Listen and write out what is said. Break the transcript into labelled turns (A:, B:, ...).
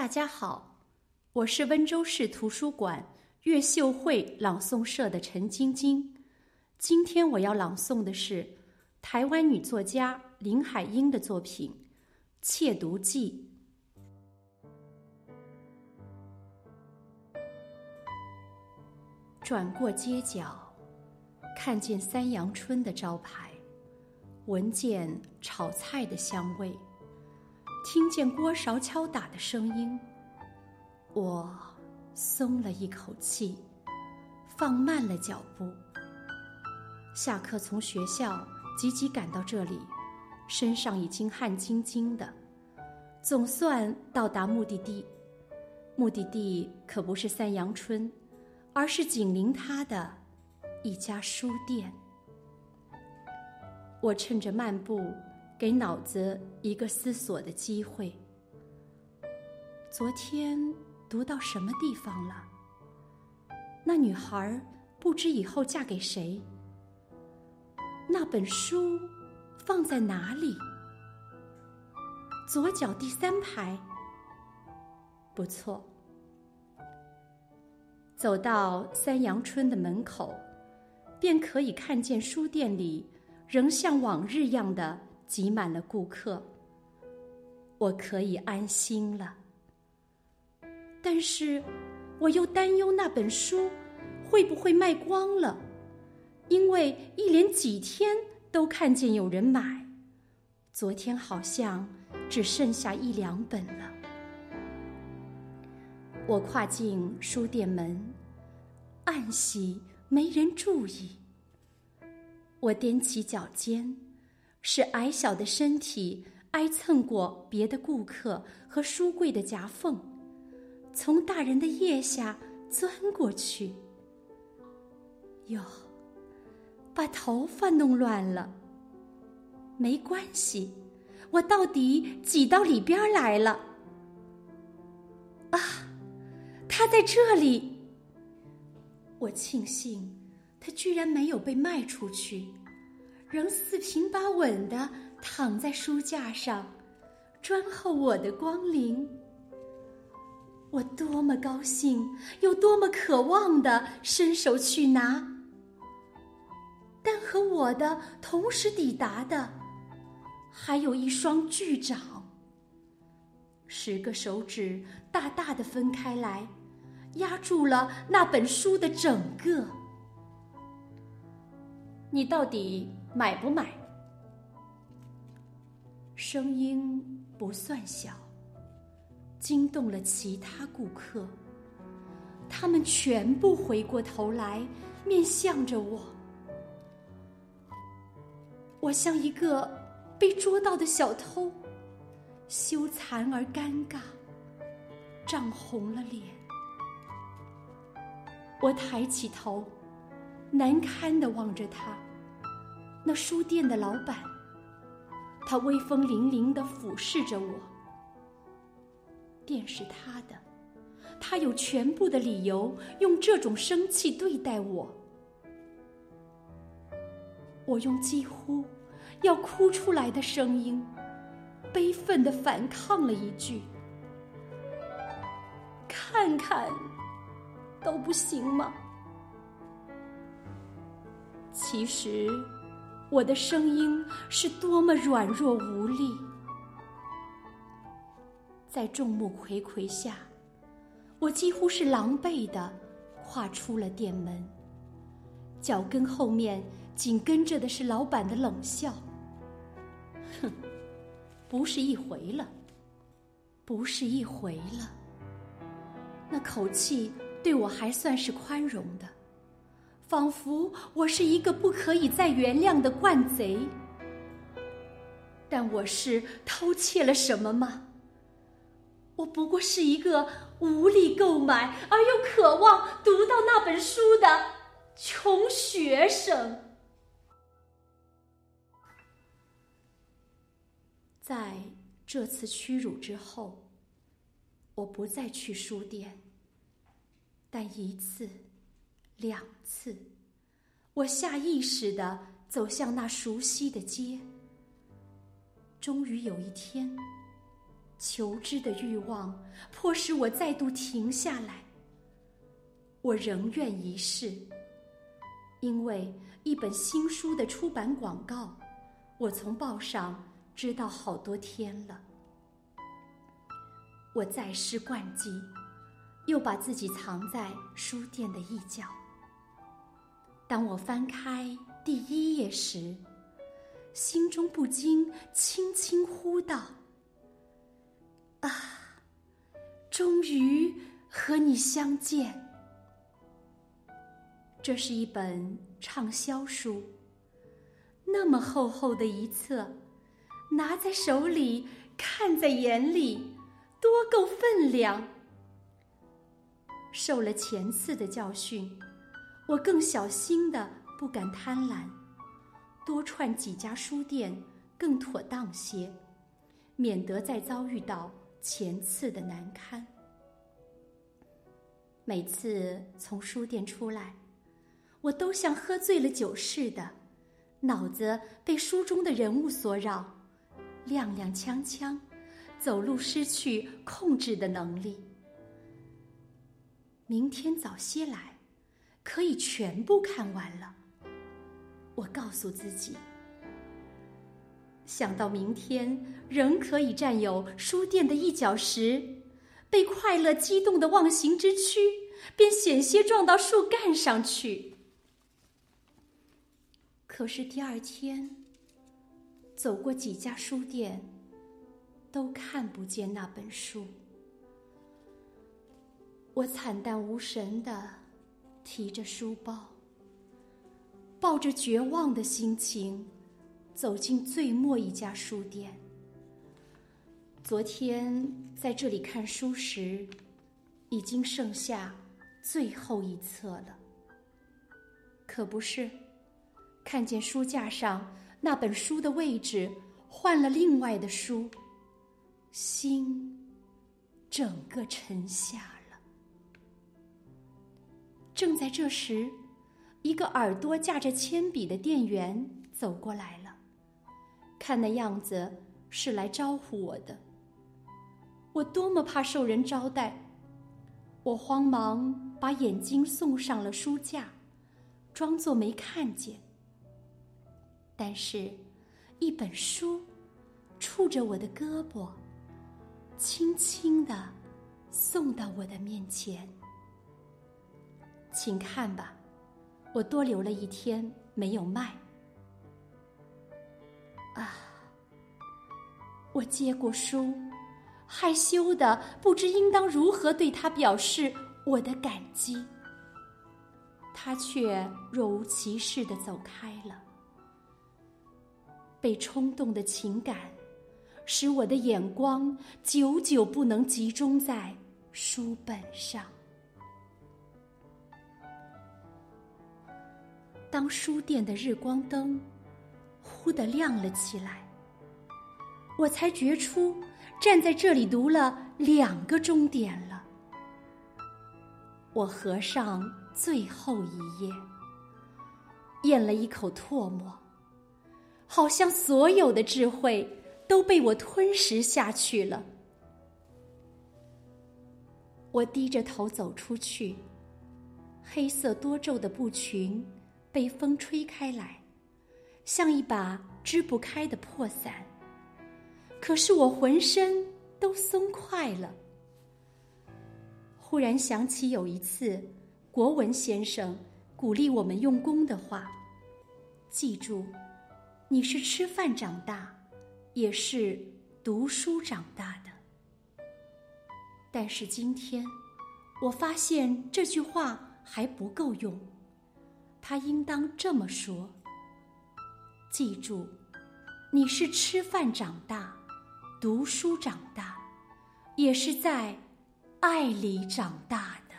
A: 大家好，我是温州市图书馆越秀会朗诵社的陈晶晶。今天我要朗诵的是台湾女作家林海音的作品《窃读记》。转过街角，看见三阳春的招牌，闻见炒菜的香味。听见锅勺敲打的声音，我松了一口气，放慢了脚步。下课从学校急急赶到这里，身上已经汗津津的，总算到达目的地。目的地可不是三阳春，而是紧邻它的一家书店。我趁着漫步。给脑子一个思索的机会。昨天读到什么地方了？那女孩不知以后嫁给谁？那本书放在哪里？左脚第三排。不错。走到三阳春的门口，便可以看见书店里仍像往日样的。挤满了顾客，我可以安心了。但是，我又担忧那本书会不会卖光了，因为一连几天都看见有人买，昨天好像只剩下一两本了。我跨进书店门，暗喜没人注意。我踮起脚尖。使矮小的身体挨蹭过别的顾客和书柜的夹缝，从大人的腋下钻过去。哟，把头发弄乱了。没关系，我到底挤到里边来了。啊，他在这里。我庆幸，他居然没有被卖出去。仍四平八稳的躺在书架上，专候我的光临。我多么高兴，又多么渴望的伸手去拿。但和我的同时抵达的，还有一双巨掌。十个手指大大的分开来，压住了那本书的整个。你到底？买不买？声音不算小，惊动了其他顾客。他们全部回过头来，面向着我。我像一个被捉到的小偷，羞惭而尴尬，涨红了脸。我抬起头，难堪的望着他。那书店的老板，他威风凛凛的俯视着我。店是他的，他有全部的理由用这种生气对待我。我用几乎要哭出来的声音，悲愤的反抗了一句：“看看，都不行吗？”其实。我的声音是多么软弱无力，在众目睽睽下，我几乎是狼狈的跨出了店门，脚跟后面紧跟着的是老板的冷笑。哼，不是一回了，不是一回了。那口气对我还算是宽容的。仿佛我是一个不可以再原谅的惯贼，但我是偷窃了什么吗？我不过是一个无力购买而又渴望读到那本书的穷学生。在这次屈辱之后，我不再去书店，但一次。两次，我下意识的走向那熟悉的街。终于有一天，求知的欲望迫使我再度停下来。我仍愿一试，因为一本新书的出版广告，我从报上知道好多天了。我再施灌机，又把自己藏在书店的一角。当我翻开第一页时，心中不禁轻轻呼道：“啊，终于和你相见！”这是一本畅销书，那么厚厚的一册，拿在手里，看在眼里，多够分量。受了前次的教训，我更小心的不敢贪婪，多串几家书店更妥当些，免得再遭遇到前次的难堪。每次从书店出来。我都像喝醉了酒似的，脑子被书中的人物所扰，踉踉跄跄，走路失去控制的能力。明天早些来，可以全部看完了。我告诉自己，想到明天仍可以占有书店的一角时，被快乐激动的忘形之躯，便险些撞到树干上去。可是第二天，走过几家书店，都看不见那本书。我惨淡无神的提着书包，抱着绝望的心情，走进最末一家书店。昨天在这里看书时，已经剩下最后一册了。可不是。看见书架上那本书的位置换了另外的书，心整个沉下。正在这时，一个耳朵架着铅笔的店员走过来了，看那样子是来招呼我的。我多么怕受人招待，我慌忙把眼睛送上了书架，装作没看见。但是，一本书触着我的胳膊，轻轻的送到我的面前。请看吧，我多留了一天没有卖。啊！我接过书，害羞的不知应当如何对他表示我的感激。他却若无其事的走开了。被冲动的情感，使我的眼光久久不能集中在书本上。当书店的日光灯忽地亮了起来，我才觉出站在这里读了两个钟点了。我合上最后一页，咽了一口唾沫。好像所有的智慧都被我吞食下去了。我低着头走出去，黑色多皱的布裙被风吹开来，像一把支不开的破伞。可是我浑身都松快了。忽然想起有一次，国文先生鼓励我们用功的话，记住。你是吃饭长大，也是读书长大的。但是今天，我发现这句话还不够用，他应当这么说：记住，你是吃饭长大，读书长大，也是在爱里长大的。